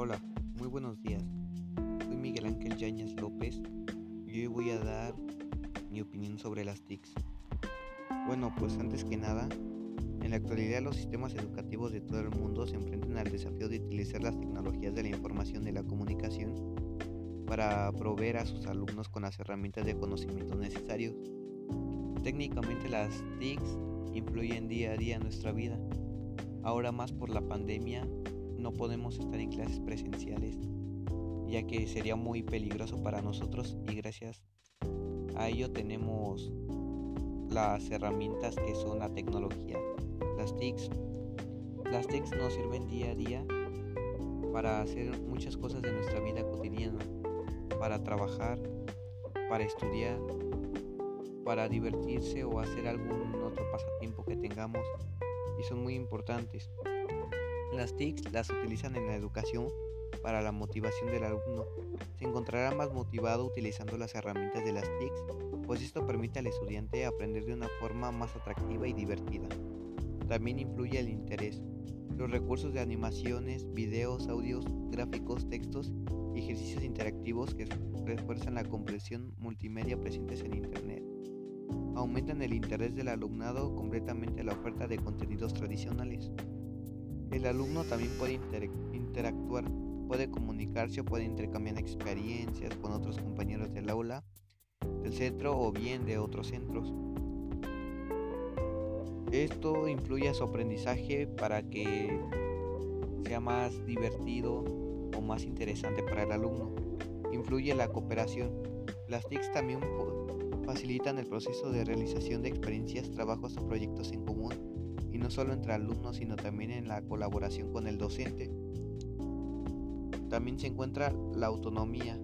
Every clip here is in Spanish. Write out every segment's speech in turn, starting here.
Hola, muy buenos días. Soy Miguel Ángel Yáñez López y hoy voy a dar mi opinión sobre las TICs. Bueno, pues antes que nada, en la actualidad los sistemas educativos de todo el mundo se enfrentan al desafío de utilizar las tecnologías de la información y la comunicación para proveer a sus alumnos con las herramientas de conocimiento necesarios. Técnicamente las TICs influyen día a día en nuestra vida, ahora más por la pandemia no podemos estar en clases presenciales ya que sería muy peligroso para nosotros y gracias a ello tenemos las herramientas que son la tecnología, las TICs. Las TICs nos sirven día a día para hacer muchas cosas de nuestra vida cotidiana, para trabajar, para estudiar, para divertirse o hacer algún otro pasatiempo que tengamos y son muy importantes. Las TICs las utilizan en la educación para la motivación del alumno. Se encontrará más motivado utilizando las herramientas de las TICs, pues esto permite al estudiante aprender de una forma más atractiva y divertida. También influye el interés. Los recursos de animaciones, videos, audios, gráficos, textos y ejercicios interactivos que refuerzan la comprensión multimedia presentes en Internet. Aumentan el interés del alumnado completamente a la oferta de contenidos tradicionales. El alumno también puede interactuar puede comunicarse o puede intercambiar experiencias con otros compañeros del aula, del centro o bien de otros centros. Esto influye a su aprendizaje para que sea más divertido o más interesante para el alumno. Influye la cooperación. Las TICs también facilitan el proceso de realización de experiencias, trabajos o proyectos en común, no solo entre alumnos, sino también en la colaboración con el docente. También se encuentra la autonomía.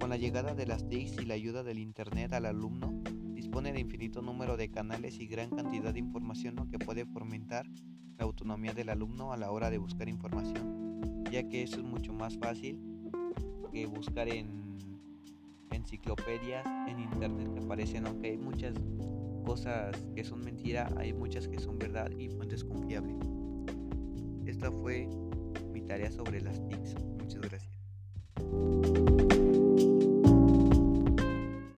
Con la llegada de las TICs y la ayuda del Internet al alumno, dispone de infinito número de canales y gran cantidad de información lo que puede fomentar la autonomía del alumno a la hora de buscar información, ya que eso es mucho más fácil que buscar en enciclopedias, en internet que aparecen, aunque hay muchas cosas que son mentira, hay muchas que son verdad y fuentes confiables. Esta fue mi tarea sobre las TICs. Muchas gracias.